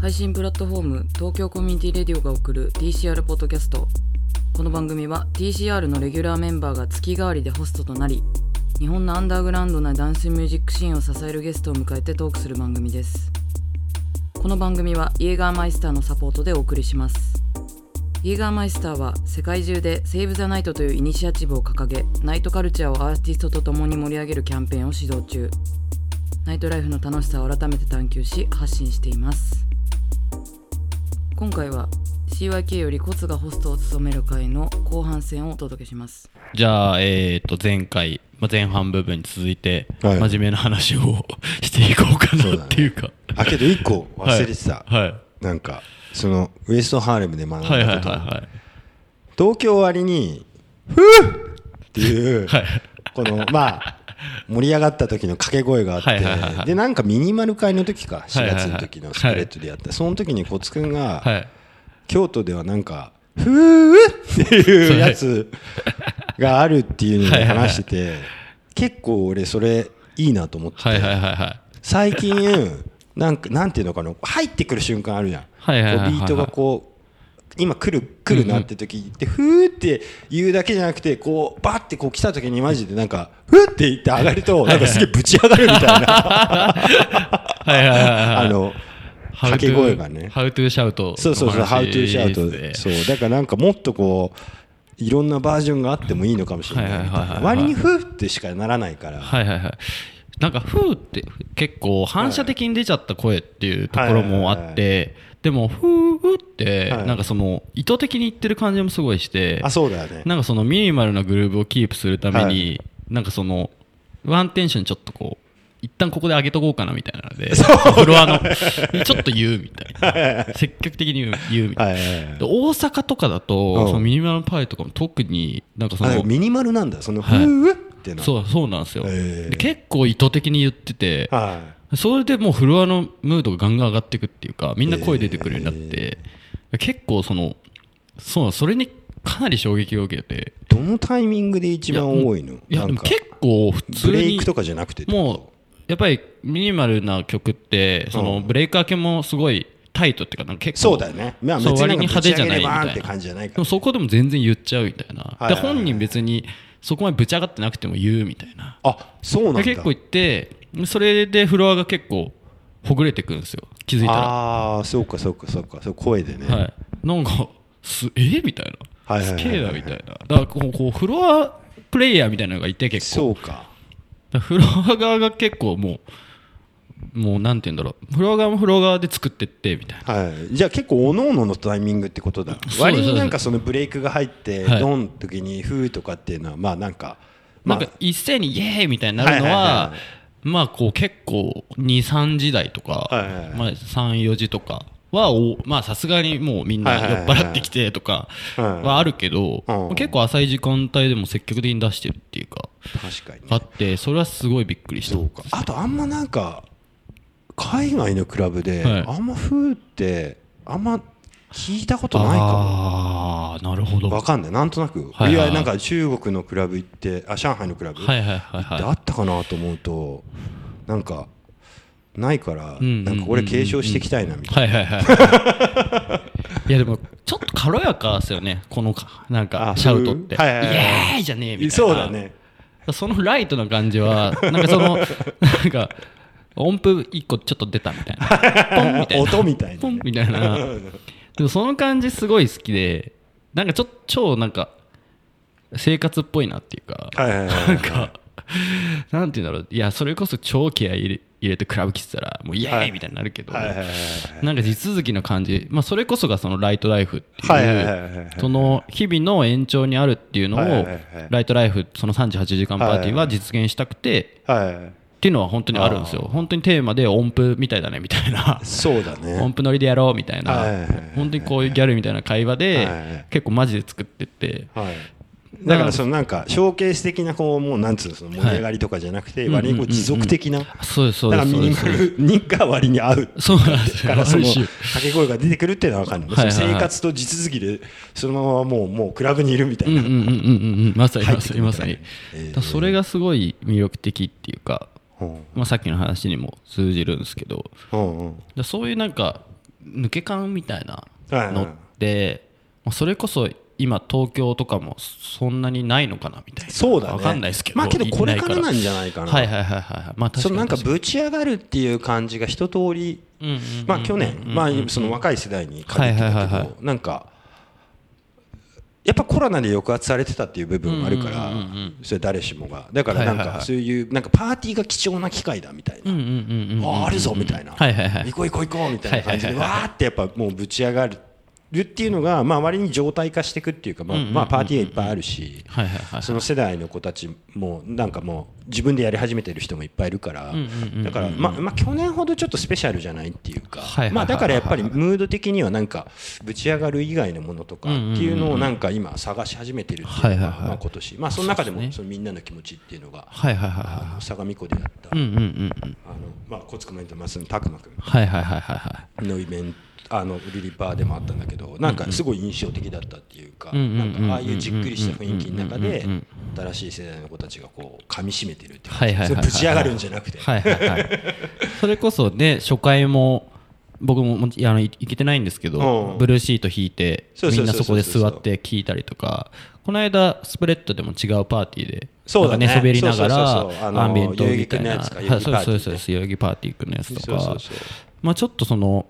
配信プラットフォーム東京コミュニティレディオが送る TCR ポッドキャスト。この番組は TCR のレギュラーメンバーが月替わりでホストとなり日本のアンダーグラウンドなダンスミュージックシーンを支えるゲストを迎えてトークする番組です。この番組はイエーガーマイスターのサポートでお送りします。イエーガーマイスターは世界中でセーブ・ザ・ナイトというイニシアチブを掲げナイトカルチャーをアーティストと共に盛り上げるキャンペーンを指導中。ナイトライフの楽しさを改めて探求し発信しています。今回は CYK よりコツがホストを務める回の後半戦をお届けします。じゃあ、えー、と前回、まあ、前半部分に続いて、はい。真面目な話を していこうかなっていうか。あけど一個忘れてた、はい。なんかそのウエストハーレムで学んだはいはいこと、はいはい。東京割に「ふう!」っていう、はい。このまあ盛り上がった時の掛け声があって、はいはいはいはい。でなんかミニマル会の時か。4はいはいはい。月の時のスプレッドでやった、その時にコツくんが、はい。京都ではなんか「ふう!」っていうやつがあるっていうのを話してて結構俺それいいなと思ってて、はいはいはいはい。最近なんかなんていうのかな。入ってくる瞬間あるじゃん、はいはいはいはいビートがこう今来る来るなって時でふーって言うだけじゃなくてこうバッてこう来た時にマジでなんかふーって言って上がるとなんかすげえぶち上がるみたいな。あの掛け声がね。How to shout そうそうそう「の How 話 to shout ですそう。だからなんかもっとこういろんなバージョンがあってもいいのかもしれない割にふーってしかならないから。はいはいはいなんか「ふー」って結構反射的に出ちゃった声っていうところもあってでも「ふー」ってはい。なんかその意図的に言ってる感じもすごいしてあそうだよね。なんかそのミニマルなグルーブをキープするためはに、なんかそのワンテンションちょっとこう一旦ここで上げとこうかなみたいなので フロアのちょっと言うみたいな。積極的に言う言うみたいな、大阪とかだと、うん。そのミニマルパイとかも特になんかそのあミニマルなんだ。そのふはい。ーってのそうそうなんですよ、で結構意図的に言ってて、はいそれでもうフロアのムードがガンガン上がっていくっていうかみんな声出てくるようになって、結構そのそうそれにかなり衝撃を受けて。どのタイミングで一番多いの？いやでも結構普通にブレイクとかじゃなくてもうやっぱりミニマルな曲ってそのブレイク明けもすごいタイトっていうかなんか結構そうだよね。まあ別に割に派手じゃないみたいな。感じじゃないかもそこでも全然言っちゃうみたいな、で本人別にそこまでぶち上がってなくても言うみたいな。あそうなんだ。で結構言ってそれでフロアが結構ほぐれてくるんですよ。気づいたら。ああそうかそうかそうか。そう声でね、はい。なんかす え？みたいな、すげえなみたいな。だからこうこうフロアプレイヤーみたいなのがいて結構。そうか。フロア側が結構もうもうなんて言うんだろう。フロア側もフロア側で作ってってみたいな。はい、じゃあ結構おのおののタイミングってことだ。す割になんかそのブレイクが入ってはい。ドンの時にフーとかっていうのはまあなんかまあ。なんか一斉にイエーイみたいになるのは,、はいはいはいはいまあこう結構23時台とか、はいはいはい。まあ、34時とかはおまあさすがにもうみんな酔っ払ってきてとかはあるけど、うん。結構浅い時間帯でも積極的に出してるっていうか確かに。ねあってそれはすごいびっくりした。そうか。あとあんまなんか海外のクラブではい。あんまフーってあんま聞いたことないかも。ああなるほど。わかんない。なんとなく、はいはいなんか中国のクラブ行ってあ上海のクラブ、はいはいはいであはったかなと思うとなんかないから、なんかこれ継承していきたいなみたいいはいはいはい。いやでもちょっと軽やかですよね。このかなんかあシャウトって、はいはいはいイエーイじゃねえみたいな、なそうだね。そのライトな感じは、なんかその、なんか、音符一個ちょっと出たみたいな。ポンみたいな。音みたいなポンみたいな。でもその感じすごい好きで、なんかちょっと超なんか、生活っぽいなっていうか、なんか、なんていうんだろう、いや、それこそ超気合い入れ入れてクラブ来てたら、もうイエーイみたいになるけど、なんか地続きの感じ、まあ、それこそがそのライトライフってはいう、その日々の延長にあるっていうのをライトライフ、その38時間パーティーは実現したくて、はいっていうのは本当にあるんですよ。本当にテーマで音符みたいだねみたいな。そうだね。音符乗りでやろうみたいな。はいはいはいはい。本当にこういうギャルみたいな会話ではいはい結構マジで作ってって。はい。だからそのなんかショーケース的なこうもうなんつうのその盛り上がりとかじゃなくて割にこう持続的なそうですそうだからミニマルにが割に合うそうなんですよ。からその掛け声が出てくるっていうのは分かるの、はい生活と地続きでそのままもうもうクラブにいるみたいな、うんうんうんうんうん。まさにまさにまさに、それがすごい魅力的っていうか、うんまあ、さっきの話にも通じるんですけど。そういうなんか抜け感みたいなのって、まあそれこそ今東京とかもそんなにないのかなみたいな。そうだね。わかんないですけどまあけどこれからいなんじゃないかなはいはいはいはいまあ確かに。そのなんぶち上がるっていう感じが一通り。まあ去年。まあその若い世代に限ってだけはいはいはいはどなんかやっぱコロナで抑圧されてたっていう部分もあるからそれ誰しもが。だからなんかそういうなんかパーティーが貴重な機会だみたいな。あああるぞみたいな。はいはいはい。行こう行こう行こうみたいな感じではいはいはいわーってやっぱもうぶち上がるっていうのがまあ割に常態化していくっていうかまあまあパーティーがいっぱいあるしはいはいはいその世代の子たちもなんかもう自分でやり始めてる人もいっぱいいるからだからまあまあ去年ほどちょっとスペシャルじゃないっていうかまあだからやっぱりムード的にはなんかぶち上がる以外のものとかっていうのをなんか今探し始めてるっていうのはいはいはい。がまあ今年。まあその中でもそのみんなの気持ちっていうのがはいはいはい相模湖でやったあのまあコツコメントマスの拓磨君はいはいはいはいはい。のイベントあのリリパーでもあったんだけどなんかすごい印象的だったっていうかなんかああいうじっくりした雰囲気の中で新しい世代の子たちがこう噛み締めてるっていうぶち上がるんじゃなくて。はいはいはい それこそね初回も僕ももいやあのい行けてないんですけど、うん。ブルーシート引いてみんなそこで座って聞いたりとかこの間スプレッドでも違うパーティーでそうだね。なんか寝そべりながらアンビエントみたいな。そう代々木パーティーねそうそうそう代々木パーティークのやつとか。ちょっとその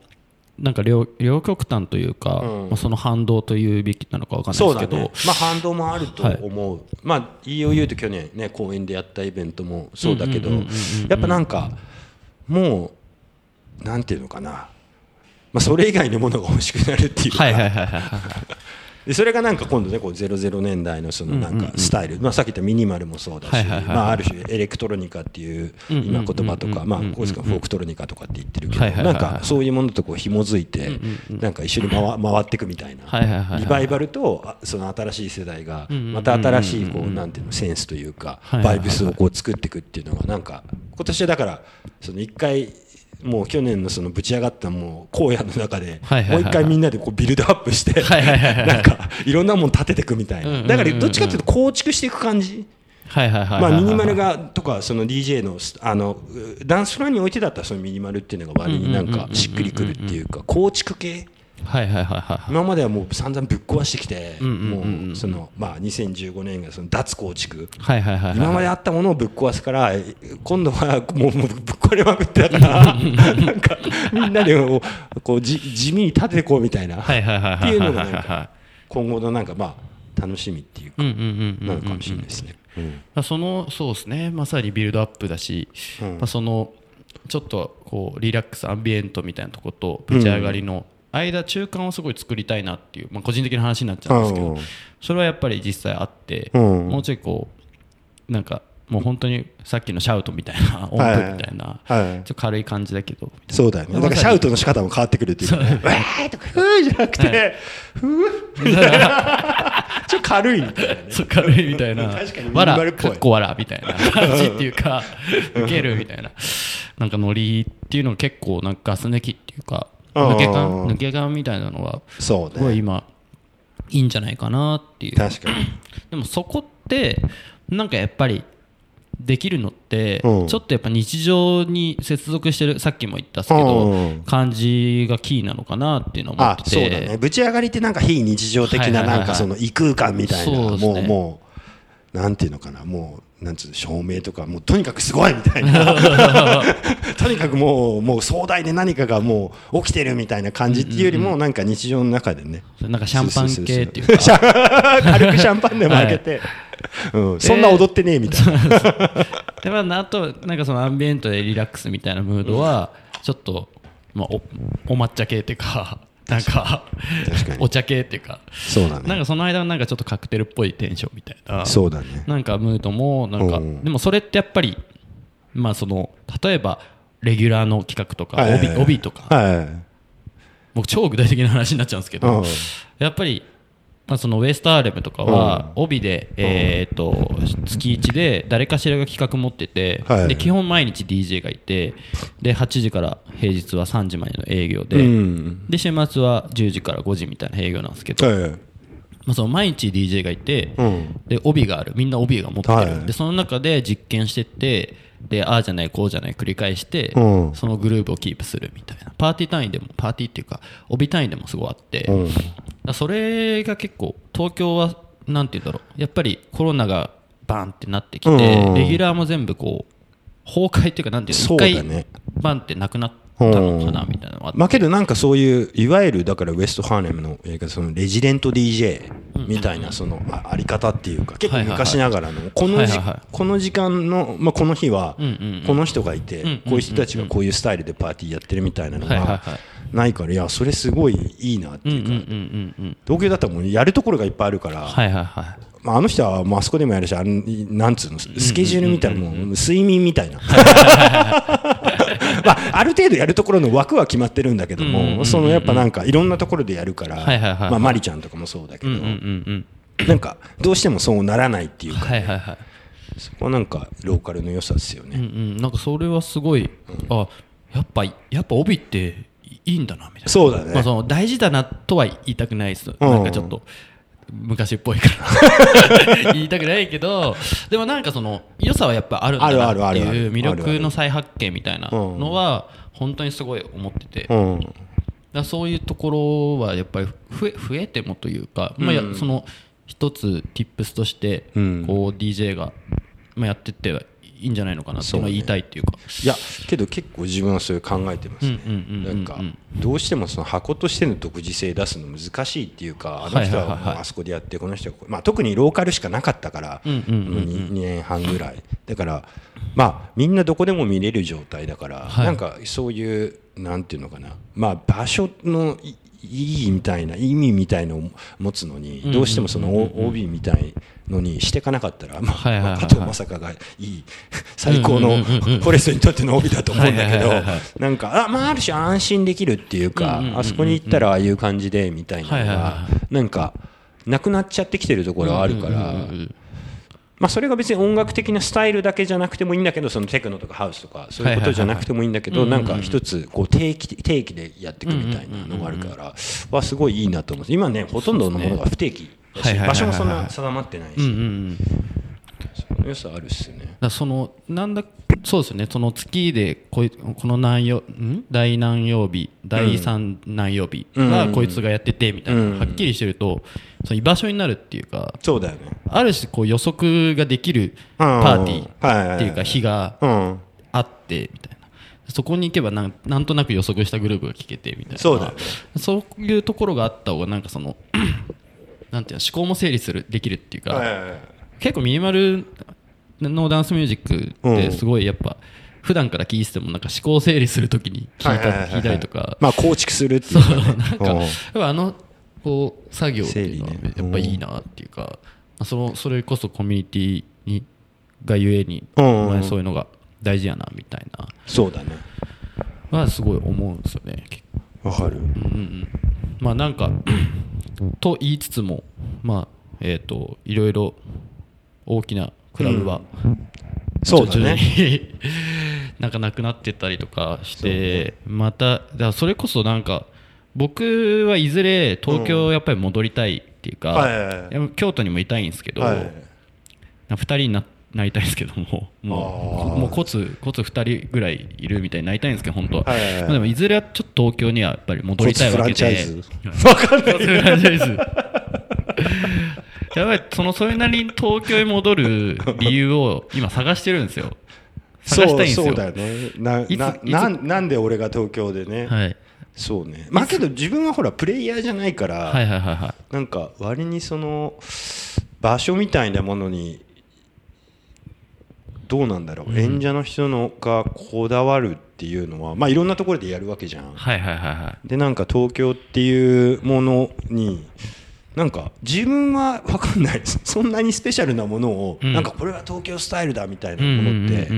なんか両両極端というか、うん。まあ、その反動というべきなのかわかんないですけど、ね。まあ反動もあると思う、まあ EOU と去年ね公演でやったイベントもそうだけどやっぱなんかもうなんていうのかな。まあそれ以外のものが欲しくなるっていうか、はいはいはいはいはいでそれがなんか今度ねこう00年代のそのなんかスタイル、まあ、さっき言ったミニマルもそうだし、まあ、ある種エレクトロニカっていう今言葉とかまあこうですかフォークトロニカとかって言ってるけどなんかそういうものとこう紐づいてなんか一緒に回回っていくみたいなリバイバルとあその新しい世代がまた新しいこうなんていうのセンスというかバイブスをこう作っていくっていうのがなんか今年はだからその一回もう去年のそのぶち上がったもう荒野の中でもう一回みんなでこうビルドアップして なんかいろんなもん立てていくみたいな。んだからどっちかっていうと構築していく感じ。まあミニマルがとかその DJ のあのうダンスフロアにおいてだったらそのミニマルっていうのが割になんかしっくりくるっていうか構築系はいはいはいはい今まではもう散々ぶっ壊してきてもうそのまあ2015年がその脱構築。はいはいはいはい。今まであったものをぶっ壊すからえ今度はもうもうぶっ壊れまくってだからなんかみんなでこうこうじ地味に立ててこうみたいな。はいはいはいってはいはいはい。いうのがなんか今後のなんかまあ楽しみっていうかうんうんうんうん。なのかもしれないですね。うん。まあそのそうですね。まさにビルドアップだし、うん。まあ、そのちょっとこうリラックスアンビエントみたいなとことぶち上がりの間中間をすごい作りたいなっていう、まあ、個人的な話になっちゃうんですけど、うんそれはやっぱり実際あって、うん。もうちょいこうなんかもう本当にさっきのシャウトみたいな音符みたいな、はい。ちょっと軽い感じだけどみたいな。そうだよね。だからシャウトの仕方も変わってくるっていうかね。わーとか、ふーじゃなくて、ふーちょっと軽いみたいなね。軽いみたいな。確かにミニわらかっこわらみたいな感じっていうかウケるみたいな。なんかノリっていうのが結構なんかガス抜きっていうかうん抜け感抜け感みたいなのは。すごい今いいんじゃないかなっていう。確かに。でもそこってなんかやっぱりできるのって、うん。ちょっとやっぱ日常に接続してるさっきも言ったっすけど、うん。感じがキーなのかなっていうのを思あっ、てそうてだね。ぶち上がりってなんか非日常的ななんかその異空間みたいな、もうもう、なんていうのかな、もう、なんつうの、照明とか、もうとにかくすごいみたいな。とにかくもう、もう壮大で何かがもう起きてるみたいな感じっていうよりも、なんか日常の中でね。なんかシャンパン系っていうか。軽くシャンパンでも開けて、うん、そんな踊ってねえみたいな。でまあ、あとなんかそのアンビエントでリラックスみたいなムードはちょっと、まあ、おお抹茶系っていうかなんかお茶系っていうか。そうだね。なんかその間のなんかちょっとカクテルっぽいテンションみたいな。そうだね。なんかムードもなんかうん。でもそれってやっぱりまあその例えばレギュラーの企画とか帯帯とか。はい。僕超具体的な話になっちゃうんですけどうん。やっぱりまあ、そのウエストアーレムとかは帯で、えー、と月1で誰かしらが企画持ってて、はい。で基本毎日 DJ がいてで8時から平日は3時までの営業で,、うん。で週末は10時から5時みたいな営業なんですけど、はい。まあ、その毎日 DJ がいて、うん。で帯がある。みんな帯が持ってる、はい。でその中で実験してってでああじゃないこうじゃない繰り返して、うん。そのグループをキープするみたいな。パーティー単位でもパーティーっていうか帯単位でもすごいあって、うん。それが結構東京はなんて言うんだろう。やっぱりコロナがバンってなってきて、うん。レギュラーも全部こう崩壊っていうかなんていうの一ね。バンってなくなったのかなみたいなまあけどなんかそういういわゆるだからウエストハーネムの映画そのレジデント DJ みたいなそのああり方っていうか結構昔ながらのこのこの時間のまあこの日はうんうんうん。この人がいてんうんこういう人たちがこういうスタイルでパーティーやってるみたいなのがないからいやそれすごいいいなっていうかうんうんうんうんうん。東京だったらもうやるところがいっぱいあるからまああの人はもうあそこでもやるしあのなんつうのスケジュールみたいなもう睡眠みたいなまあある程度やるところの枠は決まってるんだけどうんうんうんうん。もそのやっぱなんかいろんなところでやるからまあマリちゃんとかもそうだけどうんうんうんうん。なんかどうしてもそうならないっていうかはいはいはい。そこはなんかローカルの良さですようんねうん。なんかそれはすごい、あやっぱやっぱ帯っていいんだなみたいな。そうだね。まあ、その大事だなとは言いたくないです、ん。なんかちょっと昔っぽいから。言いたくないけどでもなんかその良さはやっぱあるんだなあるあっていう魅力の再発見みたいなのは本当にすごい思ってて、うん。らそういうところはやっぱり増え増えてもというか、まあや、その一つ tips としてうん。こう DJ が、まあ、やってっていいんじゃないのかなって言いたいっていうか。いやけど結構自分はそれ考えてます。ねなんかどうしてもその箱としての独自性出すの難しいっていうかあの人はあそこでやってこの人はまあ特にローカルしかなかったからうんうんうんうん。2, 年半ぐらい。だからまあみんなどこでも見れる状態だからはい。なんかそういうなんていうのかな。まあ場所のい意義みたいな意味みたいのを持つのにどうしてもその OB みたいのにしていかなかったらまあ加藤正香がいい 最高のフォレストにとっての OB だと思うんだけどなんかあ,、まあ、ある種安心できるっていうか、あそこに行ったらああいう感じでみたいなのがはなんかなくなっちゃってきてるところはあるから、まあ、それが別に音楽的なスタイルだけじゃなくてもいいんだけどそのテクノとかハウスとかそういうことじゃなくてもいいんだけどなんか一つこう定期定期でやっていくみたいなのがあるからはすごいいいなと思うんです。今ねほとんどのものが不定期だし場所もそんな定まってないし、その良さあるっすよね。だそのなんだそうですよね。その月でこいこの何曜ん？第何曜日？第三何曜日？はこいつがやっててみたいな、うん。はっきりしてるとその居場所になるっていうかそうだよね。ある種こう予測ができるうん。パーティーっていうか日がうん。あってみたいな。そこに行けばなんなんとなく予測したグループが聞けてみたいな。そうだよね。そういうところがあった方がなんかその なんていうの思考も整理するできるっていうか、はいはいはい結構ミニマルのダンスミュージックってすごいやっぱ普段から聴いててもなんか思考整理するときに聞いたりとか。まあ構築するっていそううかねなんかあのこう作業っていうのはやっぱいいなっていうかまあそのそれこそコミュニティにがゆえにうん。お前そういうのが大事やなみたいな。そうだね。はすごい思うんですよねわかる。うんうん。まあなんかと言いつつもまあえっ、といろいろ大きなクラブは、そうだね。に。なんかなくなってったりとかして、まただそれこそなんか僕はいずれ東京やっぱり戻りたいっていうか、京都にもいたいんですけど、はい。2人にななりたいんですけどももうもうコツコツ2人ぐらいいるみたいになりたいんですけど本当は、はいまあ、でもいずれはちょっと東京にはやっぱり戻りたいわけで。コツフランチャイズ。わかんない やばいそのそれなりに東京へ戻る理由を今探してるんですよ。探したいんですよ。そうだよね。なななんなんで俺が東京でね、はい、そうね。まあけど自分はほらプレイヤーじゃないから、はいはいはいはい。なんか割にその場所みたいなものにどうなんだろう、演者の人のがこだわるっていうのはまあいろんなところでやるわけじゃん。はいはいはいはい。でなんか東京っていうものになんか自分は分かんない。で すそんなにスペシャルなものを、うん。なんかこれは東京スタイルだみたいなものって、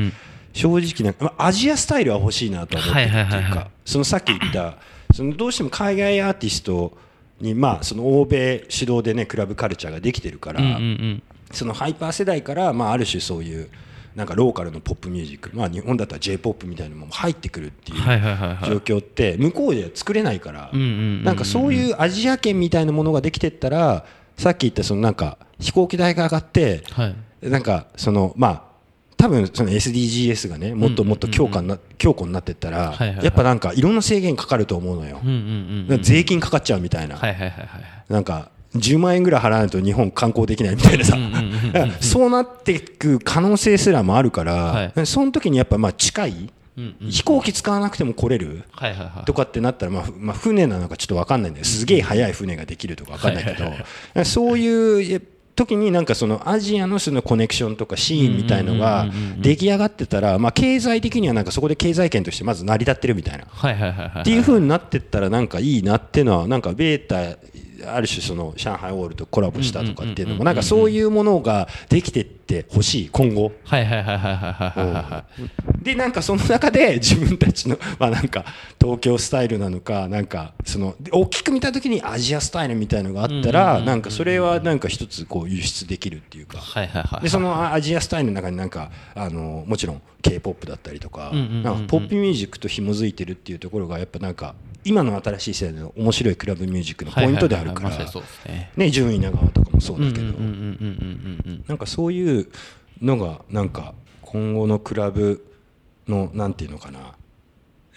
正直な、まあ、アジアスタイルは欲しいなとは思ってるっていうか、そのさっき言ったそのどうしても海外アーティストにまあその欧米主導でねクラブカルチャーができてるから、そのハイパー世代から、まあ、ある種そういうなんかローカルのポップミュージック、まあ、日本だったら j p o p みたいなのも入ってくるっていう状況って向こうでは作れないからなんかそういうアジア圏みたいなものができてったらさっき言ったそのなんか飛行機代が上がってはい。なんかそのまあ多分その SDGs がねもっともっと強化な強固になってったらやっぱなんかいろんな制限かかると思うのよ。税金かかっちゃうみたいな。なんか10万円ぐらい払わないと日本観光できないみたいなさ。そうなっていく可能性すらもあるから、はい。その時にやっぱまあ近い、うんうん飛行機使わなくても来れるとかってなったら、まあふまあ、船なのかちょっと分かんないんだよ。すげえ速い船ができるとか分かんないけど、そういう時になんかそのアジアのそのコネクションとかシーンみたいのが出来上がってたら、まあ、経済的にはなん。かそこで経済圏としてまず成り立ってるみたいな。っていう風になってったらなんかいいなっていうのはなんかベータある種その上海ウォールとコラボしたとかっていうのもなんかそういうものができてってほしい今後。はいはいはいはいはいはいはいでなんかその中で自分たちのまあなんか東京スタイルなのかなんかその大きく見た時にアジアスタイルみたいのがあったらなんかそれはなんか一つこう輸出できるっていうかでそのアジアスタイルの中になんかあのもちろん k p o p だったりとかなんかポップミュージックと紐づいてるっていうところがやっぱなんか今の新しい世代の面白いクラブミュージックのポイントであるからね。ね順位長川とかもそうだけど。なんかそういうのがなんか今後のクラブのなんていうのかな。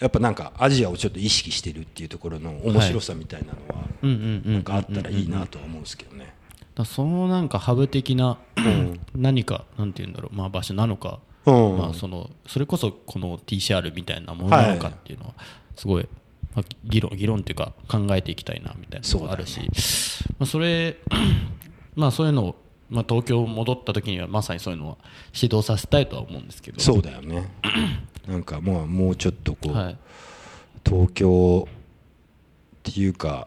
やっぱなんかアジアをちょっと意識してるっていうところの面白さみたいなのはなんかあったらいいなとは思うんですけどね。だそのなんかハブ的な何かなんて言うんだろうまあ場所なのかうん。まあそのそれこそこの TCR みたいなものなのかっていうのはすごいまあ議論議論っていうか考えていきたいなみたいなのがあるしまあそれまあそういうのをまあ東京戻った時にはまさにそういうのは指導させたいとは思うんですけど。そうだよね。なんかもうもうちょっとこう、はい。東京っていうか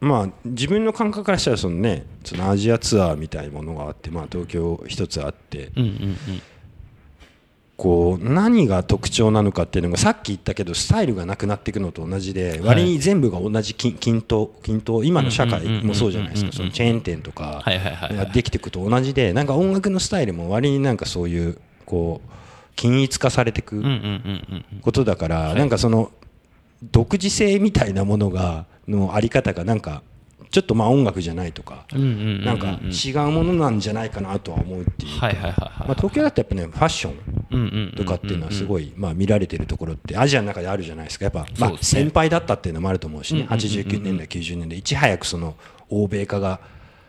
まあ自分の感覚からしたらそのねそのアジアツアーみたいなものがあってまあ東京一つあってうんうんうんこう何が特徴なのかっていうのがさっき言ったけどスタイルがなくなっていくのと同じで割に全部が同じ均均等均等今の社会もそうじゃないですか。そのチェーン店とかができていくと同じでなんか音楽のスタイルも割になんかそういうこう均一化されていくことだから、なんかその独自性みたいなものがのあり方がなんかちょっとまあ音楽じゃないとか、なんか違うものなんじゃないかなとは思うっていうか、はいはいはいはい。まあ、東京だってやっぱねファッションとかっていうのはすごいまあ見られてるところってアジアの中であるじゃないですか。やっぱまあ先輩だったっていうのもあると思うしね。うんうんうんうん89年代90年代いち早くその欧米化が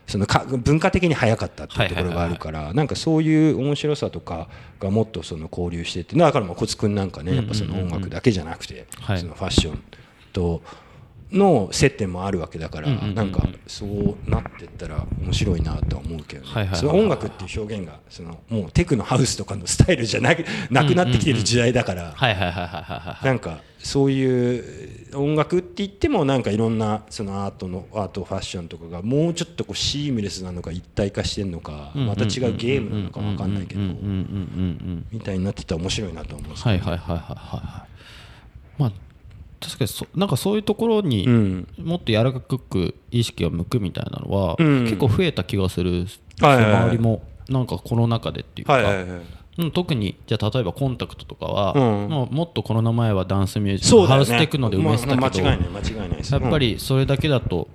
そのか文化的に早かったっていうところがあるからなんかそういう面白さとかがもっとその交流してってだからまあコツくんなんかねやっぱその音楽だけじゃなくてはい。そのファッションとの接点もあるわけだからなんかそうなってったら面白いなとは思うけどその音楽っていう表現がそのもうテクノハウスとかのスタイルじゃなくなくなってきてる時代だから。なんかそういう音楽って言ってもなんかいろんなそのアートのアートファッションとかがもうちょっとこうシームレスなのか一体化してんのかまた違うゲームなのか分かんないけどみたいになってたら面白いなと思うんですはいはいはいはいはいはい。まあ確かにそなんかそういうところにうん。もっと柔らかく意識が向くみたいなのは、うん。結構増えた気がする、はいはいはい。周りもなんかコロナ禍でっていうか、はいはいはい。うん特にじゃあ例えばコンタクトとかは、うん。もうもっとコロナ前はダンスミュージック、ね。ハウステクノで埋めてたけど、まあ間違いない間違いないやっぱりそれだけだと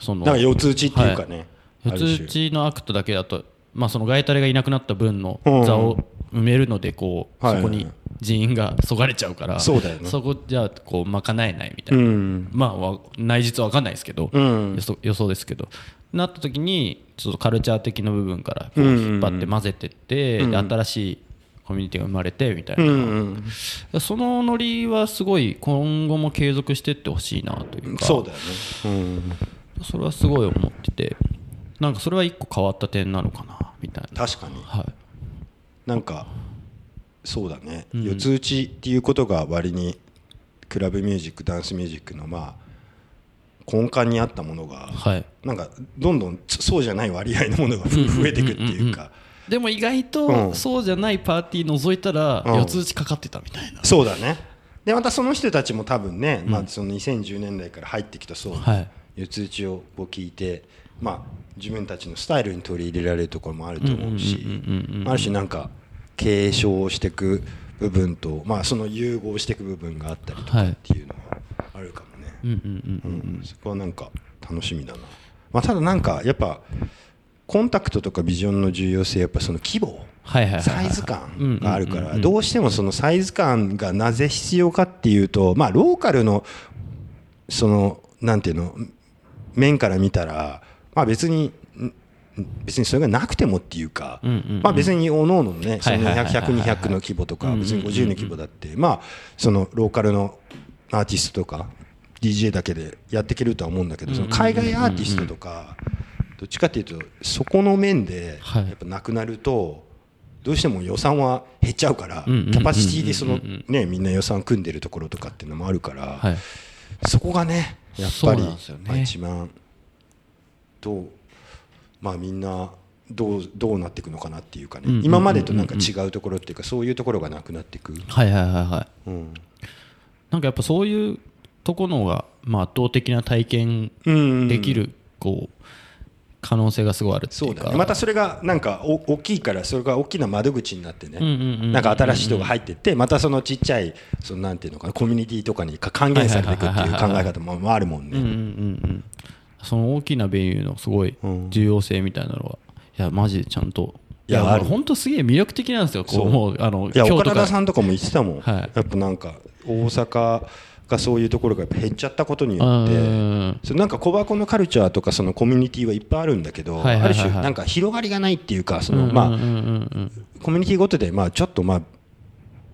そのなんか四つ打ちっていうかね。四つ打ちのアクトだけだと、まあ、そのガイタレがいなくなった分のうん。座を埋めるのでこう、そこに人員がそがれちゃうからそうだよね。そこじゃあこう賄えないみたいな、うん。まあわ内実は分かんないですけど、うん。予想ですけど。なった時にちょっとカルチャー的な部分からこううん引っ張って混ぜてって、新しいコミュニティが生まれてみたいな、うんうんそのノリはすごい今後も継続していってほしいなというか。そうだよね。うん。それはすごい思っててなんかそれは一個変わった点なのかなみたいな。確かに。はい。なんかそうだね、四つ打ちっていうことが割にクラブミュージックダンスミュージックのまあ根幹にあったものが、はい。なんかどんどんそそうじゃない割合のものがふ増えていくっていうか。でも意外うん。とそうじゃないパーティー覗いたらうん四つ打ちかかってたみたいな、そうだね。でまたその人たちも多分ね、まあ、その2010年代から入ってきたそうはい。四つ打ちを聞いて、まあ、自分たちのスタイルに取り入れられるところもあると思うしある種なんか継承していく部分と、まあ、その融合していく部分があったりとかはいっていうのがあるかもね、そこはなんか楽しみだな、まあ、ただなんかやっぱコンタクトとかビジョンの重要性やっぱその規模サイズ感があるからどうしてもそのサイズ感がなぜ必要かっていうとまあローカルのそのなんていうの面から見たらまあ別にん別にそれがなくてもっていうかまあ別に各々のねそのはいはいはいはいはい。200100の規模とか別に50の規模だってまあそのローカルのアーティストとか DJ だけでやっていけるとは思うんだけどその海外アーティストとかどっちかっていうとそこの面ではい。やっぱなくなるとどうしても予算は減っちゃうからキャパシティでそのねみんな予算組んでるところとかっていうのもあるからはい。そこがねやっぱり一番どうまあみんなどうどうなっていくのかなっていうかね。今までとなんか違うところっていうかそういうところがなくなっていく。はいはいはいはい。うん。なんかやっぱそういうところがまあ圧倒的な体験うんできるこう可能性がすごいあるそうだね。またそれがなんかお大きいからそれが大きな窓口になってね。なんか新しい人が入ってってまたそのちっちゃいそのなんていうのかなコミュニティとかにか還元されていくっていう考え方もあるもんね。その大きなベニューのすごい重要性みたいなのは、いやマジでちゃんと。いや本当すげえ魅力的なんですよこそう。うもうあのいや岡田さんとかも言ってたもん、はい。やっぱなんか大阪がそういうところがやっぱ減っちゃったことにようってんそのなんか小箱のカルチャーとかそのコミュニティはいっぱいあるんだけど、ある種なんか広がりがないっていうかその、うんまあコミュニティごとでまあちょっとまあ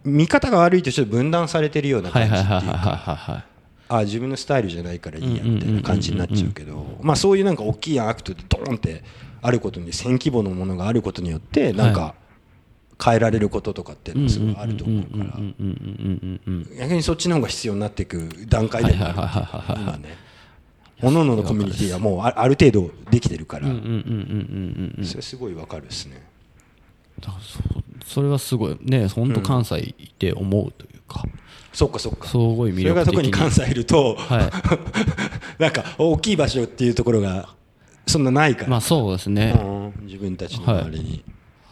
見方が悪いとちょっと分断されてるようなはい感じっていうか。はいあ自分のスタイルじゃないからいいやみたいな感じになっちゃうけどまあそういうなんか大きいアクトでドーンってあることに1000規模のものがあることによってなんか変えられることとかってすごいあると思うから。うんうんうんうんうんうん逆にそっちの方が必要になっていく段階でもある。今ね。各々のコミュニティはもうあある程度できてるから。うんうんうんうんうんうんそれすごいわかるですね。だからそそれはすごい。ね本当関西いて思うというか、そっかそっか。すごいそれが魅力的特に関西いると、はい。なんか大きい場所っていうところがそんなないから、まあそうですね、うん。自分たちの周りに、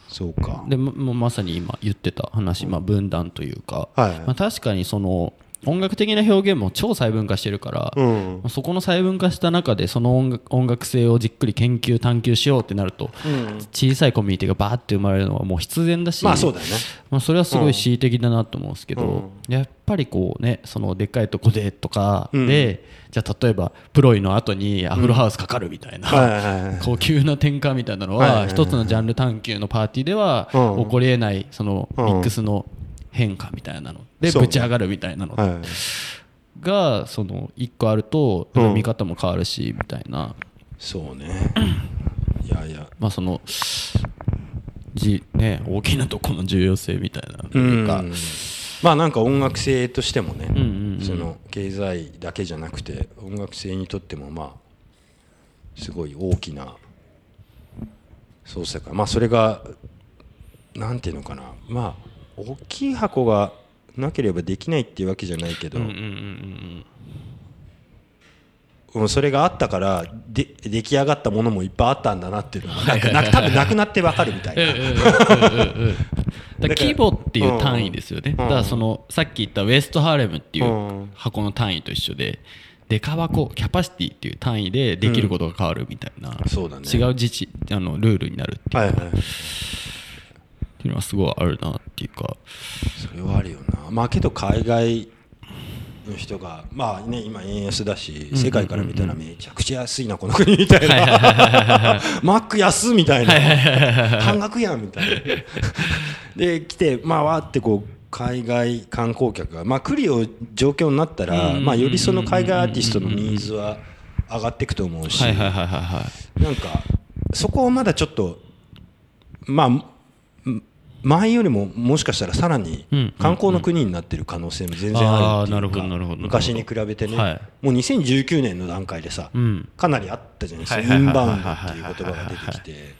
そうか。でももうまさに今言ってた話、まあ、分断というか、はい。まあ、確かにその音楽的な表現も超細分化してるから、うん。まあそこの細分化した中でその音楽音楽性をじっくり研究探求しようってなると、小さいコミュニティがバーって生まれるのはもう必然だし、まあそうだよね。まあ、それはすごい恣意的だなと思うんですけど、やっぱりこうねそのでっかいとこでとかで、じゃあ例えばプロイの後にアフロハウスかかるみたいな、高級な転換みたいなのは一つのジャンル探求のパーティーではうん。起こりえないそのうんミックスの変化みたいなのでぶち上がるみたいなの。はい。がその一個あるとうん。見方も変わるしみたいな。そうね。いやいや。まあそのじね大きなところの重要性みたいなというか。うん。まあなんか音楽性としてもね、んうんうん。その経済だけじゃなくて音楽性にとってもまあすごい大きなそうしたか。まあそれがなんていうのかな。まあ大きい箱がなければできないっていうわけじゃないけど、うんうんうんうんうん。それがあったからで出来上がったものもいっぱいあったんだなっていうのがなんかな多分なくなってわかるみたいな。だ規模っていう単位ですよね、うん。だからそのさっき言ったウエストハーレムっていううん。箱の単位と一緒でデカ箱キャパシティっていう単位でできることが変わるみたいな、そうだね。違う自治あのルールになるっていう,、はいはいっていうのはすごいあるなっていうか。それはあるよな。まあけど海外の人がまあね今円安だし世界から見たらめちゃくちゃ安いなこの国みたいな。マック安みたいな。半額やんみたいな。で来てまあわーってこう海外観光客がまあ来るよう状況になったらまあよりその海外アーティストのニーズは上がっていくと思うし。なんかそこをまだちょっとまあん前よりももしかしたらさらにうん観光の国になってる可能性も全然あるっていう昔に比べてね、はい。もう2019年の段階でさ、うん。かなりあったじゃないですか、インバウンドっていう言葉が出てきて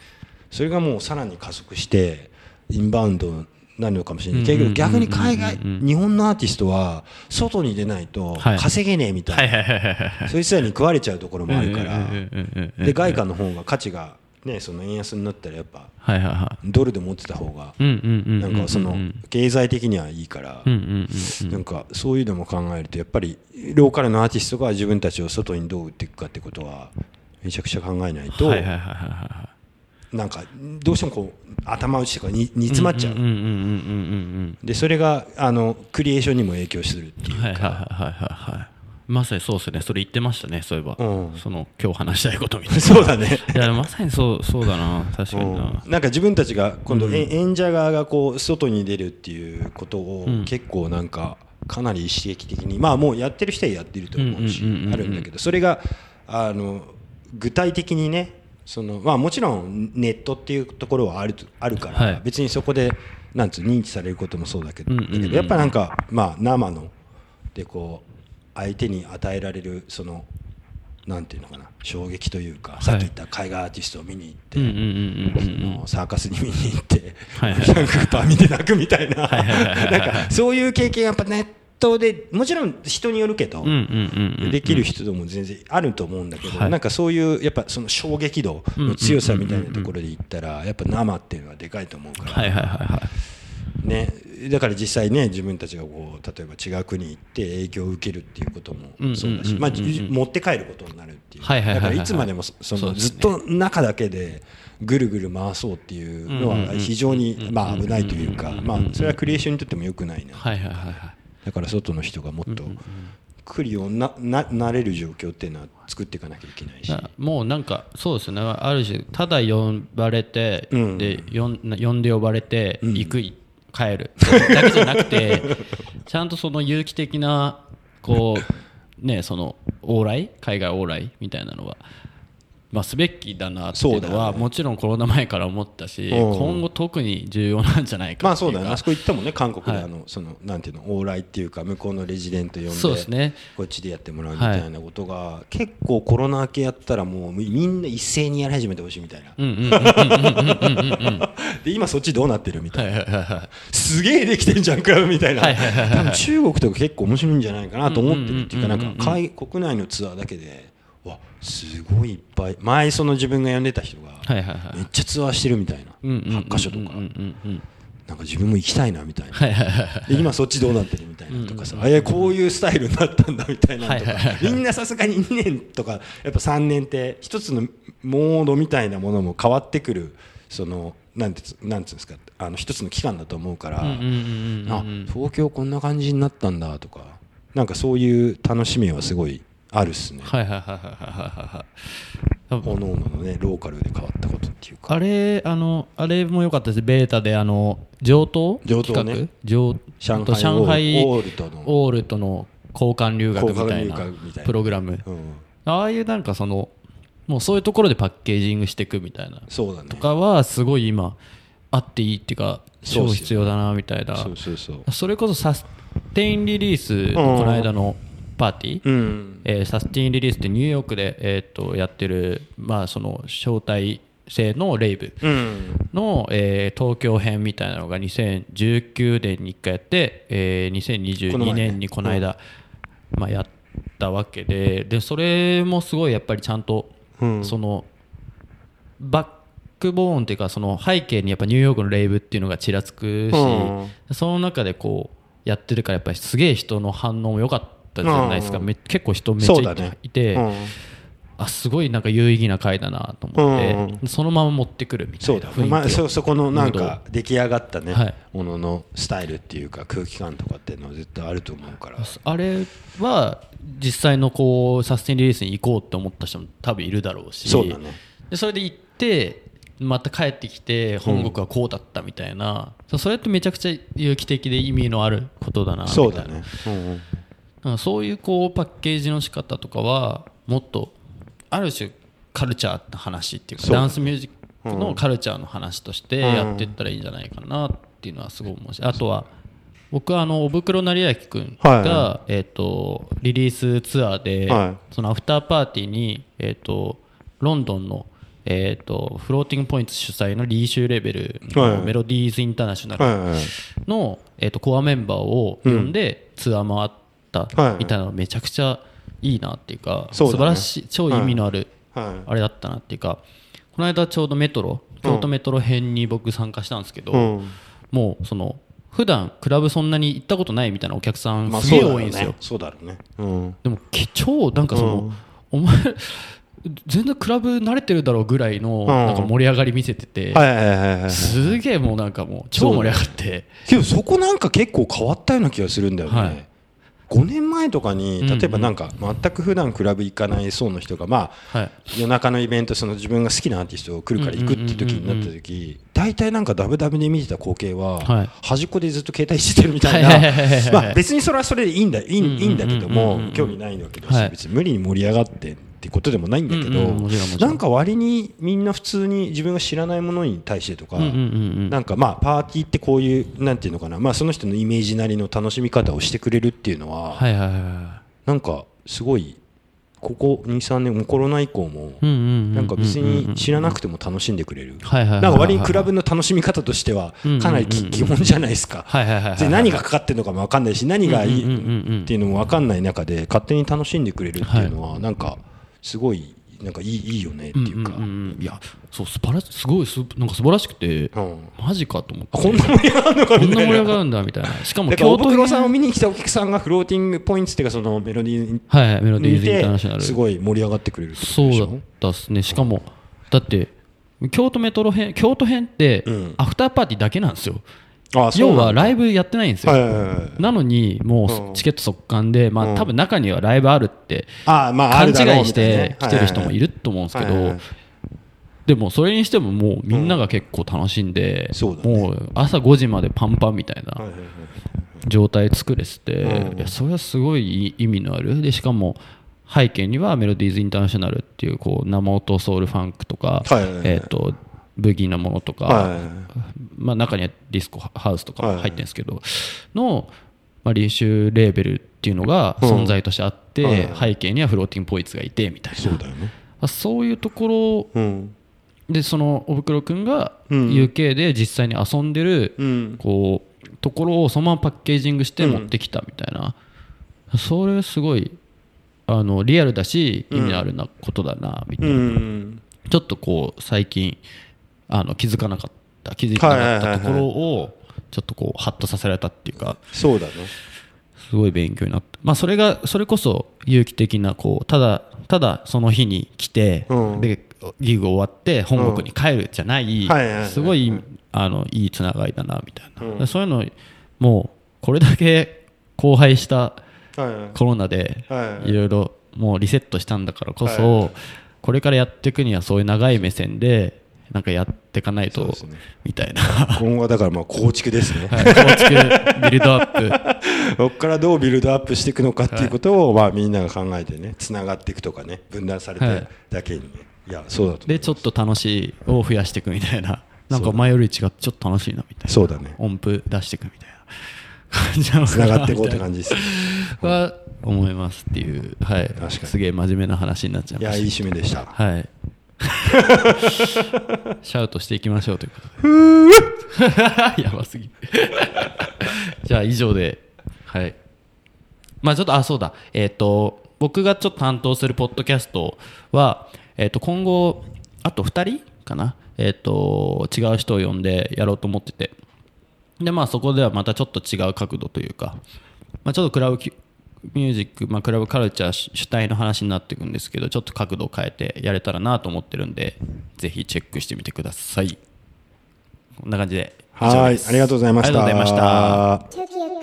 それがもうさらに加速してインバウンドなるのかもしれない。けど逆に海外日本のアーティストは外に出ないとはい。稼げねえみたいな、そういう人らに食われちゃうところもあるから、で外貨の方が価値が、ね、その円安になったらやっぱはいはいはドルで持ってた方がなんかその経済的にはいいからなんかそういうのも考えるとやっぱりローカルのアーティストが自分たちを外にどう売っていくかってことはめちゃくちゃ考えないとなんかどうしてもこう頭打ちとかに煮詰まっちゃうでそれがあのクリエーションにも影響するっていううまさにそうですね。それ言ってましたねそういえば。うん。その今日話したいことみたいな。そうだね。いやまさにそうそうだな確かにな。なんか自分たちが今度え演者側がこう外に出るっていうことをうん。結構なんかかなり意識的にまあもうやってる人はやってると思うしうんうんうんうんうん。あるんだけどそれがあの具体的にねそのまあもちろんネットっていうところはあるとあるかはい。ら別にそこでなんつう認知されることもそうだけどうんうんうん。だけどやっぱなんかまあ生のでこう相手に与えられるそのなんていうのかな衝撃というかさっき言った海外アーティストを見に行ってサーカスに見に行って、はいはい。なんかバー見て泣くみたいな、なんかそういう経験やっぱネットでもちろん人によるけど、できる人でも全然あると思うんだけど、はい。なんかそういうやっぱその衝撃度の強さみたいなところで言ったらやっぱ生っていうのはでかいと思うから、ね、だから実際ね自分たちがこう例えば違う国に行って影響を受けるっていうこともそうだし、まあ、じ持って帰ることになるっていう、はいはいはいはいだからいつまでもそそのずっと中だけでぐるぐる回そうっていうのは非常にまあ危ないというか、まあ、それはクリエーションにとっても良くないな、はいはいはいはい。だから外の人がもっと来るようなななれる状況っていうのは作っていかなきゃいけないし。だもうなんかそうですね。ある種ただ呼ばれて、うん。で呼ん呼んで呼ばれて、行くい帰る。だけじゃなくてちゃんとその有機的なこうねその往来海外往来みたいなのは、まあ、すべきだなっていうのはね。もちろんコロナ前から思ったし、うん。今後特に重要なんじゃないかまあそうだよね。あそこ行ったもんね。韓国ではい。あの、そのなんていうの往来っていうか向こうのレジデント呼んでそうですね。こっちでやってもらうみたいなことが、結構コロナ明けやったらもうみみんな一斉にやり始めてほしいみたいな、で今そっちどうなってるみたいな、はいはいはいはい。すげえできてんじゃんクラブみたいな、はいはいはいはい中国とか結構面白いんじゃないかなと思ってるっていうかなんか海国内のツアーだけでわすごいいっぱい。前その自分が呼んでた人がめっちゃツアーしてるみたいな、うんうんうんうんうん8箇所とか、なんか自分も行きたいなみたいな、今そっちどうなってるみたいなとかさ、あいやこういうスタイルになったんだみたいなとか、みんなさすがに2年とかやっぱ3年って一つのモードみたいなものも変わってくるそのなんてつなんつうんですかあの一つの期間だと思うから、あ東京こんな感じになったんだとか。なんかそういう楽しみはすごいあるっすね。はいはいはいはいはいはいはい。多分。おのおののねローカルで変わったことっていうか。あれあのあれも良かったです。ベータであの上等上等ね。上上海と上海オールとの。オールとの交換留学みたいなプログラム。うん、ああいうなんかそのもうそういうところでパッケージングしていくみたいなそうだね。とかはすごい今あっていいっていうか超必要だなみたいな。そうそうそう。それこそサステインリリースのこの間のパーティー、うん。えーサスティンリリースってニューヨークで、えー、とやってる、まあ、その招待制のレイブうん。の、えー東京編みたいなのが2019年に1回やって、えー2022この前ね年にこの間、まあ、やったわけででそれもすごいやっぱりちゃんと、うん。そのバックボーンっていうかその背景にやっぱニューヨークのレイブっていうのがちらつくし、うん。その中でこうやってるからやっぱりすげえ人の反応も良かったじゃないですか、うん。め結構人めっちゃいねいてうん。あすごいなんか有意義な回だなと思って、うん。そのまま持ってくるみたそいうな雰囲気を、だまあ、そそこのなんか出来上がったね、はい。もののスタイルっていうか空気感とかっていうのは絶対あると思うから。あれは実際のこうサスティンリリースに行こうって思った人も多分いるだろうし。そうだね。でそれで行ってまた帰ってきて本国はこうだったみたいな、それってめちゃくちゃ有機的で意味のあることだなみたいな。そうだね、うんうんそういうこうパッケージの仕方とかはもっとある種カルチャーの話っていうかダンスミュージックのカルチャーの話としてやっていったらいいんじゃないかなっていうのはすごい思うしあとは僕はあのおぶくろ成明君はい。がえーとリリースツアーではい。そのアフターパーティーにえーとロンドンのえー、とフローティングポイント主催のリーシューレベルはい。のメロディーズ・インターナショナルの、えー、とコアメンバーを呼んでツアー回ったはい。みたいなのめちゃくちゃいいなっていうか、そうだね。素晴らしい超意味のあるはい。あれだったなっていうかこの間ちょうどメトロ京都メトロ編に僕参加したんですけど、うん。もうその普段クラブそんなに行ったことないみたいなお客さんまあすげえ多いんですよ。ね。そうだろうね。うん。でもけ超なんかその、お前全然クラブ慣れてるだろうぐらいのなんか盛り上がり見せてて、はいはいはいはいすげえもうなんかもう超盛り上がって。けどそこなんか結構変わったような気がするんだよね、はい5年前とかに例えばなんか全く普段クラブ行かない層の人がまあはい。夜中のイベントその自分が好きなアーティストが来るから行くっていう時になった時大体なんかダブダブで見てた光景ははい。端っこでずっと携帯してるみたいな。い。まあ別にそれはそれでいいんだいいんだけども興味ないわけだしはい。別に無理に盛り上がってってことでもないんだけどなんか割にみんな普通に自分が知らないものに対してとかなんかまあパーティーってこういうなんていうのかな。まあその人のイメージなりの楽しみ方をしてくれるっていうのはなんかすごいここ23年もうコロナ以降もなんか別に知らなくても楽しんでくれる。なんか割にクラブの楽しみ方としてはかなりき基本じゃないですか。で何がかかってるのかも分かんないし何がいいっていうのも分かんない中で勝手に楽しんでくれるっていうのはなんかすごいなんかいいいいよねっていうか。うんうんうんいやそう素晴らしすごいすなんか素晴らしくてうん。マジかと思って。あこんな盛り上がるのかこんな盛りみたいな上がるんだみたいな。しかも京都袋さんを編見に来たお客さんがフローティングポイントっていうかそのメロディーはいはいメロディー見ズ・インターナショナル。てすごい盛り上がってくれるそうだったっすね。しかもだって京都メトロ編京都編ってうん。アフターパーティーだけなんですよ、要はライブやってないんですよ、はいはいはいはい。なのにもうチケット速乾で、まあ、うん。多分中にはライブあるって勘違いして来てる人もいるると思うんですけどでもそれにしてももうみんなが結構楽しんで、もう朝5時までパンパンみたいな状態作れてて、うん。いやそれはすごい意味のある。でしかも背景にはメロディーズ・インターナショナルっていうこう生音ソウルファンクとか、えー、とブギーなものとか、まあ、中にはディスコハウスとかも入ってるんですけど、の、まあ、リーシュレーベルっていうのが存在としてあって、背景にはフローティングポイントがいてみたいな。そうだよね。あそういうところうん。でそのおふくろくんがうん。UK で実際に遊んでる、うん。こうところをそのままパッケージングしてうん。持ってきたみたいな、それすごいあのリアルだし意味のあるなことだなみたいな、うん。ちょっとこう最近あの気づかなかった気づいてなかったところをちょっとこうハッとさせられたっていうかそうだねすごい勉強になった、まあ、それがそれこそ有機的なこうただただその日に来て、うん。でギグ終わって本国に帰るじゃないすごいあのいいつながりだなみたいな、うん。そういうのもうこれだけ荒廃したコロナではいろいろもうリセットしたんだからこそ、これからやっていくにはそういう長い目線でなんかやっていかないと、ね。みたいな。今後はだからまあ構築ですね。はい構築ビルドアップ。ここからどうビルドアップしていくのかっていうことをまあみんなが考えてねつながっていくとかね分断されはい。てだけにね。いやそうだとでちょっと楽しいを増やしていくみたいな。なんか前より違ってちょっと楽しいなみたいな。そうだね。音符出していくみたいな。感じなのつかなな。がっていこうってみ感じですたいなは思いますっていう。はい。確かに。すげえ真面目な話になっちゃいいやいいまし締めでしたた。はい シャウトしていきましょうということで。やばすぎ。じゃあ以上ではい。まあちょっとあそうだ。えっ、と僕がちょっと担当するポッドキャストはえっ、と今後あと2人かな？えっ、と違う人を呼んでやろうと思ってて。でまあそこではまたちょっと違う角度というか、まあ、ちょっとクラブキュミュージック、まあ、クラブカルチャー主主体の話になっていくんですけどちょっと角度を変えてやれたらなと思ってるんでぜひチェックしてみてください。こんな感じで。以上はいですありがとうございました